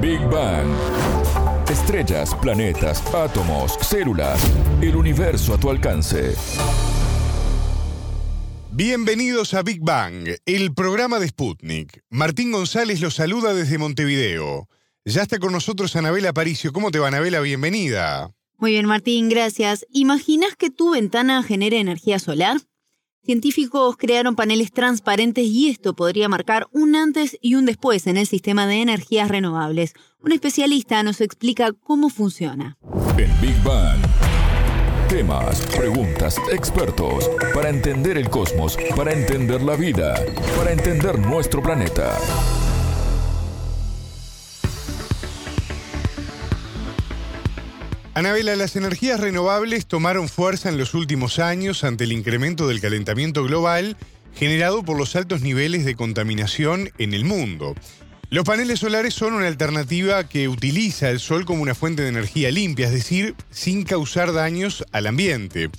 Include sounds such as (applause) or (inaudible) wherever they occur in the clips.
Big Bang. Estrellas, planetas, átomos, células, el universo a tu alcance. Bienvenidos a Big Bang, el programa de Sputnik. Martín González los saluda desde Montevideo. Ya está con nosotros Anabela Aparicio. ¿Cómo te va, Anabela? Bienvenida. Muy bien, Martín, gracias. ¿Imaginas que tu ventana genere energía solar? Científicos crearon paneles transparentes y esto podría marcar un antes y un después en el sistema de energías renovables. Un especialista nos explica cómo funciona. En Big Bang. Temas, preguntas, expertos, para entender el cosmos, para entender la vida, para entender nuestro planeta. Anabela, las energías renovables tomaron fuerza en los últimos años ante el incremento del calentamiento global generado por los altos niveles de contaminación en el mundo. Los paneles solares son una alternativa que utiliza el sol como una fuente de energía limpia, es decir, sin causar daños al ambiente.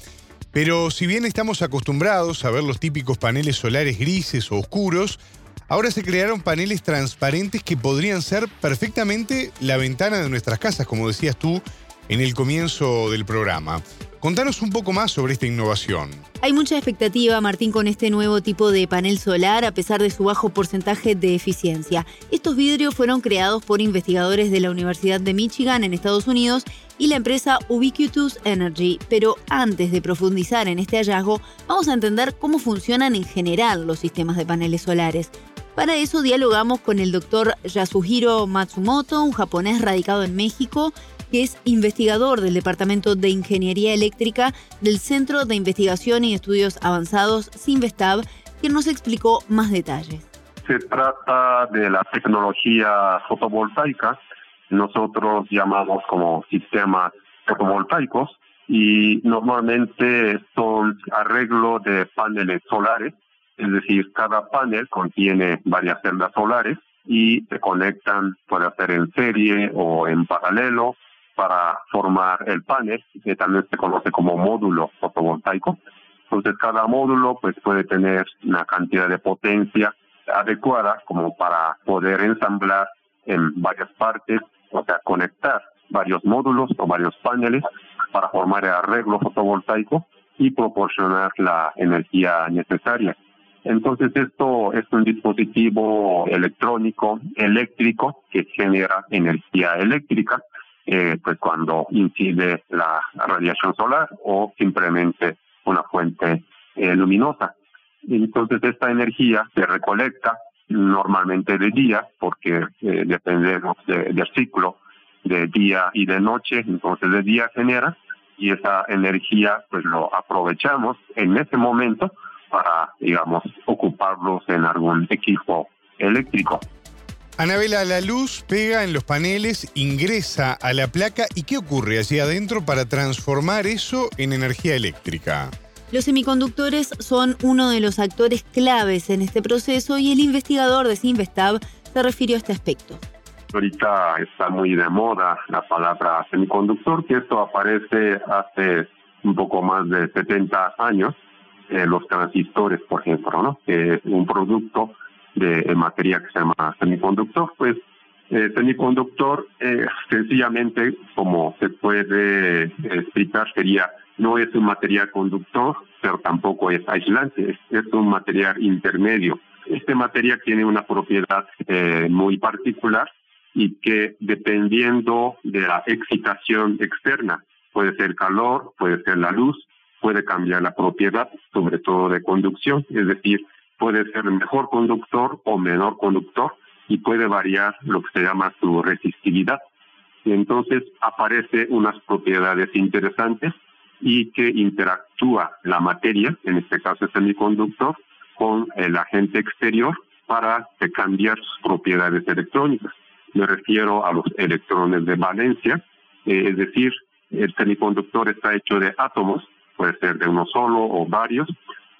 Pero si bien estamos acostumbrados a ver los típicos paneles solares grises o oscuros, ahora se crearon paneles transparentes que podrían ser perfectamente la ventana de nuestras casas, como decías tú en el comienzo del programa. Contanos un poco más sobre esta innovación. Hay mucha expectativa, Martín, con este nuevo tipo de panel solar, a pesar de su bajo porcentaje de eficiencia. Estos vidrios fueron creados por investigadores de la Universidad de Michigan en Estados Unidos y la empresa Ubiquitous Energy. Pero antes de profundizar en este hallazgo, vamos a entender cómo funcionan en general los sistemas de paneles solares. Para eso dialogamos con el doctor Yasuhiro Matsumoto, un japonés radicado en México, que es investigador del Departamento de Ingeniería Eléctrica del Centro de Investigación y Estudios Avanzados, Sinvestab, quien nos explicó más detalles. Se trata de la tecnología fotovoltaica, nosotros llamamos como sistemas fotovoltaicos y normalmente son arreglo de paneles solares, es decir, cada panel contiene varias celdas solares y se conectan, puede ser en serie o en paralelo para formar el panel, que también se conoce como módulo fotovoltaico. Entonces cada módulo pues puede tener una cantidad de potencia adecuada como para poder ensamblar en varias partes, o sea, conectar varios módulos o varios paneles para formar el arreglo fotovoltaico y proporcionar la energía necesaria. Entonces esto es un dispositivo electrónico, eléctrico, que genera energía eléctrica eh, pues cuando incide la radiación solar o simplemente una fuente eh, luminosa. Entonces esta energía se recolecta normalmente de día porque eh, dependemos del ciclo de día y de noche, entonces de día genera y esa energía pues lo aprovechamos en ese momento para digamos ocuparlos en algún equipo eléctrico. Anabela, la luz pega en los paneles, ingresa a la placa y ¿qué ocurre allí adentro para transformar eso en energía eléctrica? Los semiconductores son uno de los actores claves en este proceso y el investigador de Sinvestab se refirió a este aspecto. Ahorita está muy de moda la palabra semiconductor, que esto aparece hace un poco más de 70 años, eh, los transistores, por ejemplo, ¿no? que es un producto de materia que se llama semiconductor, pues eh, semiconductor eh, sencillamente como se puede explicar sería no es un material conductor, pero tampoco es aislante, es, un material intermedio. Este material tiene una propiedad eh, muy particular y que dependiendo de la excitación externa, puede ser calor, puede ser la luz, puede cambiar la propiedad, sobre todo de conducción, es decir, puede ser mejor conductor o menor conductor y puede variar lo que se llama su resistividad. Y entonces aparece unas propiedades interesantes y que interactúa la materia, en este caso el semiconductor, con el agente exterior para cambiar sus propiedades electrónicas. Me refiero a los electrones de valencia, eh, es decir, el semiconductor está hecho de átomos, puede ser de uno solo o varios,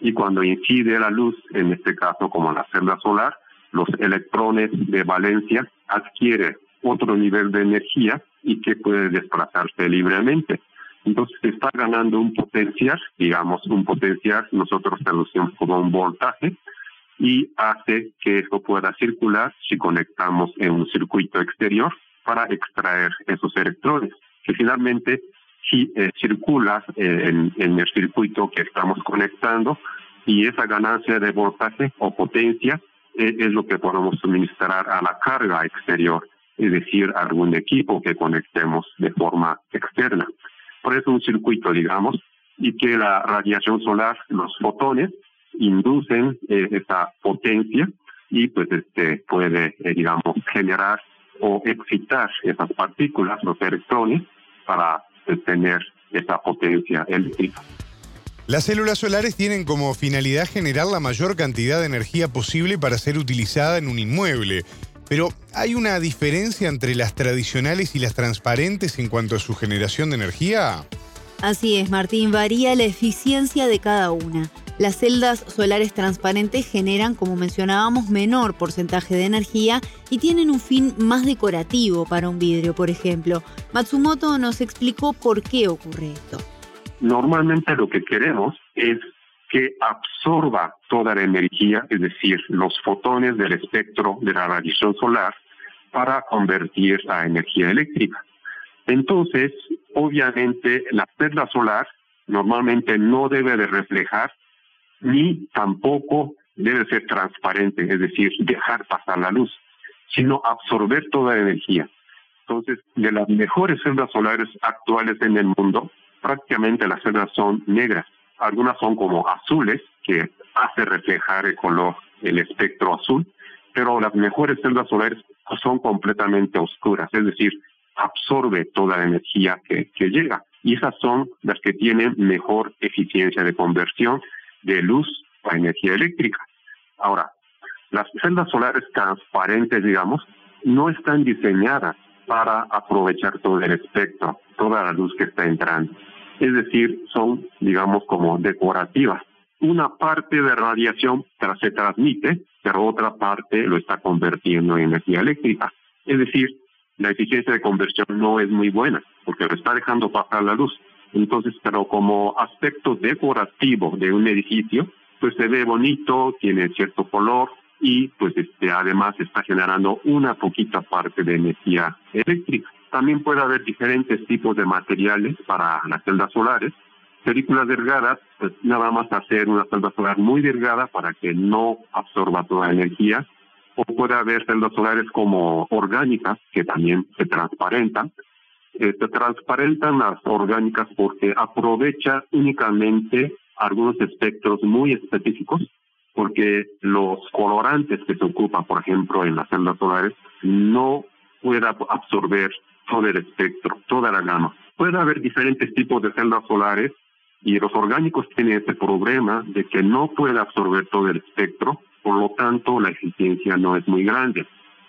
y cuando incide la luz, en este caso como la celda solar, los electrones de valencia adquieren otro nivel de energía y que puede desplazarse libremente. Entonces está ganando un potencial, digamos un potencial, nosotros traducimos como un voltaje, y hace que esto pueda circular si conectamos en un circuito exterior para extraer esos electrones, que finalmente si eh, circula eh, en, el circuito que estamos conectando y esa ganancia de voltaje o potencia eh, es lo que podemos suministrar a la carga exterior, es decir, algún equipo que conectemos de forma externa. Por eso un circuito, digamos, y que la radiación solar, los fotones, inducen esa potencia y pues este puede, digamos, generar o excitar esas partículas, los electrones, para tener esa potencia eléctrica. Las células solares tienen como finalidad generar la mayor cantidad de energía posible para ser utilizada en un inmueble. Pero ¿hay una diferencia entre las tradicionales y las transparentes en cuanto a su generación de energía? Así es, Martín, varía la eficiencia de cada una. Las celdas solares transparentes generan, como mencionábamos, menor porcentaje de energía y tienen un fin más decorativo para un vidrio, por ejemplo. Matsumoto nos explicó por qué ocurre esto. Normalmente lo que queremos es que absorba toda la energía, es decir, los fotones del espectro de la radiación solar, para convertir a energía eléctrica. Entonces, obviamente, la celda solar normalmente no debe de reflejar ni tampoco debe ser transparente, es decir, dejar pasar la luz, sino absorber toda la energía. Entonces, de las mejores celdas solares actuales en el mundo, prácticamente las celdas son negras. Algunas son como azules, que hace reflejar el color, el espectro azul, pero las mejores celdas solares son completamente oscuras, es decir, absorbe toda la energía que, que llega. Y esas son las que tienen mejor eficiencia de conversión de luz a energía eléctrica. Ahora, las celdas solares transparentes, digamos, no están diseñadas para aprovechar todo el espectro, toda la luz que está entrando. Es decir, son, digamos, como decorativas. Una parte de radiación se transmite, pero otra parte lo está convirtiendo en energía eléctrica. Es decir, la eficiencia de conversión no es muy buena, porque lo está dejando pasar la luz. Entonces, pero como aspecto decorativo de un edificio, pues se ve bonito, tiene cierto color y pues este además está generando una poquita parte de energía eléctrica. También puede haber diferentes tipos de materiales para las celdas solares. Películas delgadas, pues nada más hacer una celda solar muy delgada para que no absorba toda la energía. O puede haber celdas solares como orgánicas que también se transparentan se transparentan las orgánicas porque aprovecha únicamente algunos espectros muy específicos, porque los colorantes que se ocupan, por ejemplo, en las celdas solares, no pueda absorber todo el espectro, toda la gama. Puede haber diferentes tipos de celdas solares y los orgánicos tienen ese problema de que no puede absorber todo el espectro, por lo tanto la eficiencia no es muy grande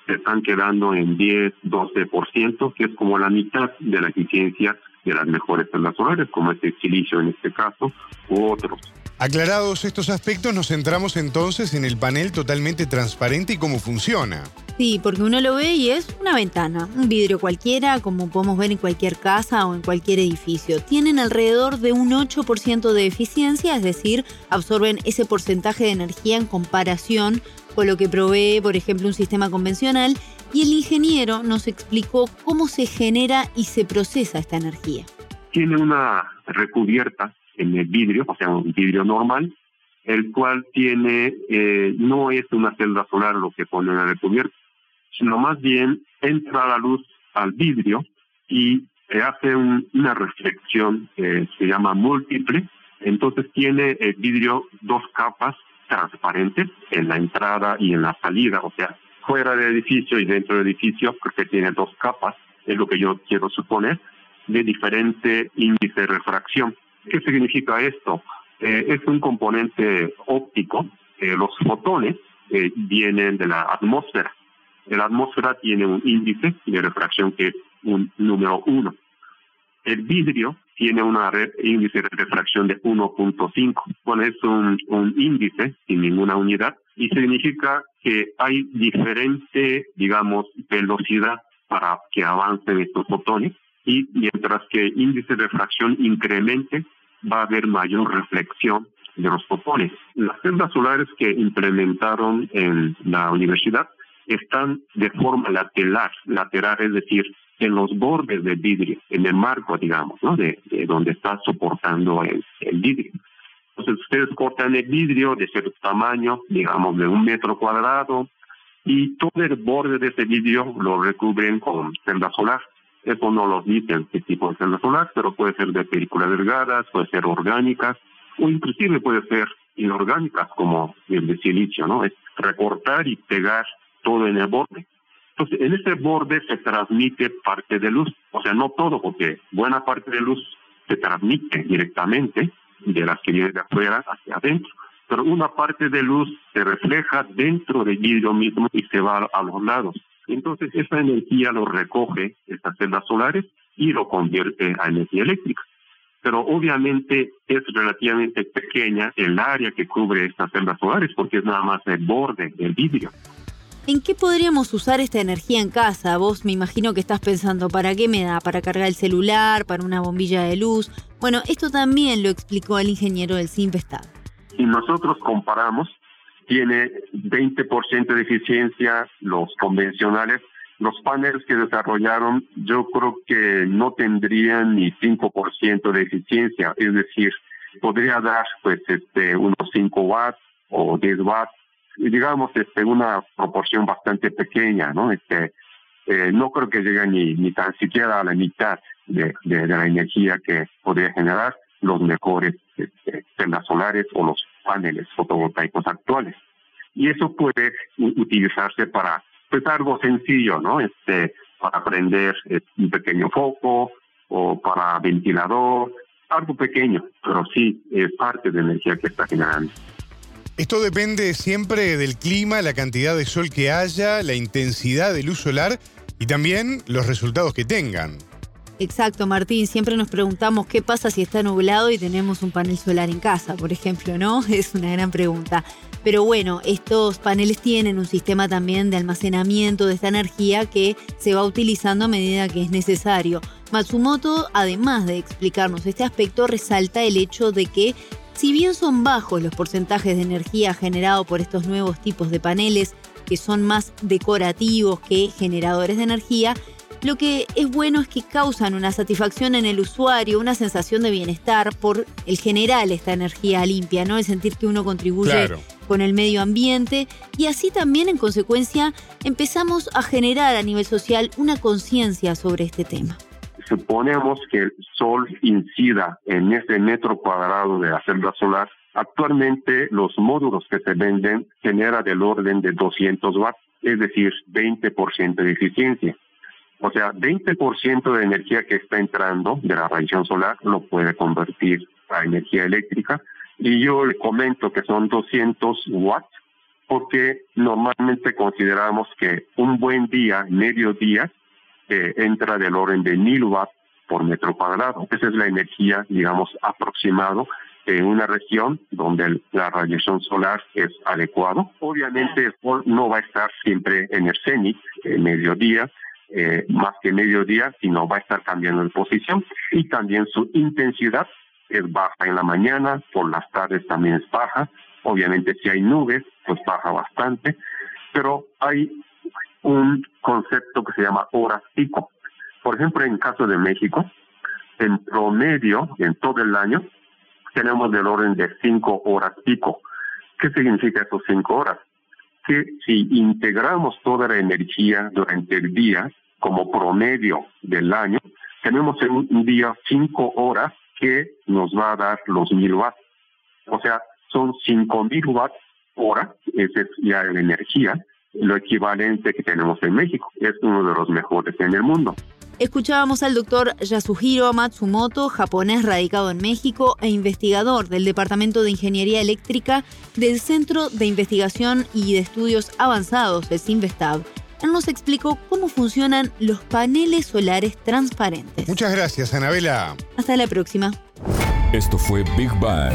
se están quedando en 10, 12%, que es como la mitad de la eficiencia de las mejores celdas solares, como este silicio en este caso, u otros. Aclarados estos aspectos, nos centramos entonces en el panel totalmente transparente y cómo funciona. Sí, porque uno lo ve y es una ventana, un vidrio cualquiera, como podemos ver en cualquier casa o en cualquier edificio. Tienen alrededor de un 8% de eficiencia, es decir, absorben ese porcentaje de energía en comparación con lo que provee, por ejemplo, un sistema convencional. Y el ingeniero nos explicó cómo se genera y se procesa esta energía. Tiene una recubierta en el vidrio, o sea, un vidrio normal, el cual tiene, eh, no es una celda solar lo que pone en la recubierta, sino más bien entra la luz al vidrio y hace una reflexión que se llama múltiple. Entonces tiene el vidrio dos capas transparentes en la entrada y en la salida, o sea, fuera del edificio y dentro del edificio, porque tiene dos capas, es lo que yo quiero suponer, de diferente índice de refracción. ¿Qué significa esto? Eh, es un componente óptico. Eh, los fotones eh, vienen de la atmósfera. La atmósfera tiene un índice de refracción que es un número uno. El vidrio tiene un índice de refracción de 1.5. Bueno, es un, índice sin ninguna unidad y significa que hay diferente, digamos, velocidad para que avancen estos fotones y mientras que índice de refracción incremente, va a haber mayor reflexión de los fotones. Las celdas solares que implementaron en la universidad están de forma lateral, lateral, es decir, en los bordes del vidrio, en el marco, digamos, ¿no? de, donde está soportando el, vidrio. Entonces ustedes cortan el vidrio de cierto tamaño, digamos de un metro cuadrado, y todo el borde de ese vidrio lo recubren con celda solar. Eso no lo dicen qué tipo de celda solar, pero puede ser de películas delgadas, puede ser orgánicas, o inclusive puede ser inorgánicas como el de silicio, ¿no? Es recortar y pegar todo en el borde. Entonces, en ese borde se transmite parte de luz, o sea, no todo, porque buena parte de luz se transmite directamente de las que vienen de afuera hacia adentro, pero una parte de luz se refleja dentro del vidrio mismo y se va a los lados. Entonces, esa energía lo recoge estas celdas solares y lo convierte a energía eléctrica pero obviamente es relativamente pequeña el área que cubre estas celdas solares porque es nada más el borde del vidrio. ¿En qué podríamos usar esta energía en casa? Vos me imagino que estás pensando, ¿para qué me da? ¿Para cargar el celular? ¿Para una bombilla de luz? Bueno, esto también lo explicó el ingeniero del Simvestad. Si nosotros comparamos, tiene 20% de eficiencia los convencionales los paneles que desarrollaron yo creo que no tendrían ni 5% de eficiencia, es decir, podría dar pues este unos 5 watts o 10 watts, digamos este una proporción bastante pequeña, ¿no? Este eh, no creo que llegue ni, ni tan siquiera a la mitad de, de, la energía que podría generar los mejores este, celdas solares o los paneles fotovoltaicos actuales. Y eso puede utilizarse para pues algo sencillo, ¿no? Este, para prender eh, un pequeño foco o para ventilador, algo pequeño, pero sí es parte de energía que está generando. Esto depende siempre del clima, la cantidad de sol que haya, la intensidad de luz solar y también los resultados que tengan. Exacto, Martín. Siempre nos preguntamos qué pasa si está nublado y tenemos un panel solar en casa, por ejemplo, ¿no? (laughs) Es una gran pregunta. Pero bueno, estos paneles tienen un sistema también de almacenamiento de esta energía que se va utilizando a medida que es necesario. Matsumoto, además de explicarnos este aspecto, resalta el hecho de que si bien son bajos los porcentajes de energía generado por estos nuevos tipos de paneles, que son más decorativos que generadores de energía, lo que es bueno es que causan una satisfacción en el usuario, una sensación de bienestar por el general esta energía limpia, ¿no? El sentir que uno contribuye con el medio ambiente y así también en consecuencia empezamos a generar a nivel social una conciencia sobre este tema. Suponemos que el sol incida en ese metro cuadrado de la celda solar. Actualmente los módulos que se venden generan del orden de 200 watts, es decir, 20% de eficiencia. O sea, 20% de energía que está entrando de la radiación solar lo puede convertir a energía eléctrica. Y yo le comento que son 200 watts porque normalmente consideramos que un buen día, medio día, eh, entra del orden de 1000 watts por metro cuadrado. Esa es la energía, digamos, aproximado en una región donde la radiación solar es adecuado. Obviamente no va a estar siempre en el cenit, en mediodía, eh, más que mediodía, sino va a estar cambiando de posición y también su intensidad es baja en la mañana, por las tardes también es baja. Obviamente si hay nubes, pues baja bastante, pero hay un concepto que se llama horas pico. Por ejemplo, en caso de México, en promedio, en todo el año, tenemos del orden de cinco horas pico. ¿Qué significa esos cinco horas? Que si integramos toda la energía durante el día, como promedio del año, tenemos en un día cinco horas que nos va a dar los mil watts. O sea, son cinco mil watts hora, esa es ya la energía, lo equivalente que tenemos en México. Es uno de los mejores en el mundo. Escuchábamos al doctor Yasuhiro Matsumoto, japonés radicado en México e investigador del Departamento de Ingeniería Eléctrica del Centro de Investigación y de Estudios Avanzados, el CINVESTAB él nos explicó cómo funcionan los paneles solares transparentes. Muchas gracias, Anabela. Hasta la próxima. Esto fue Big Bang.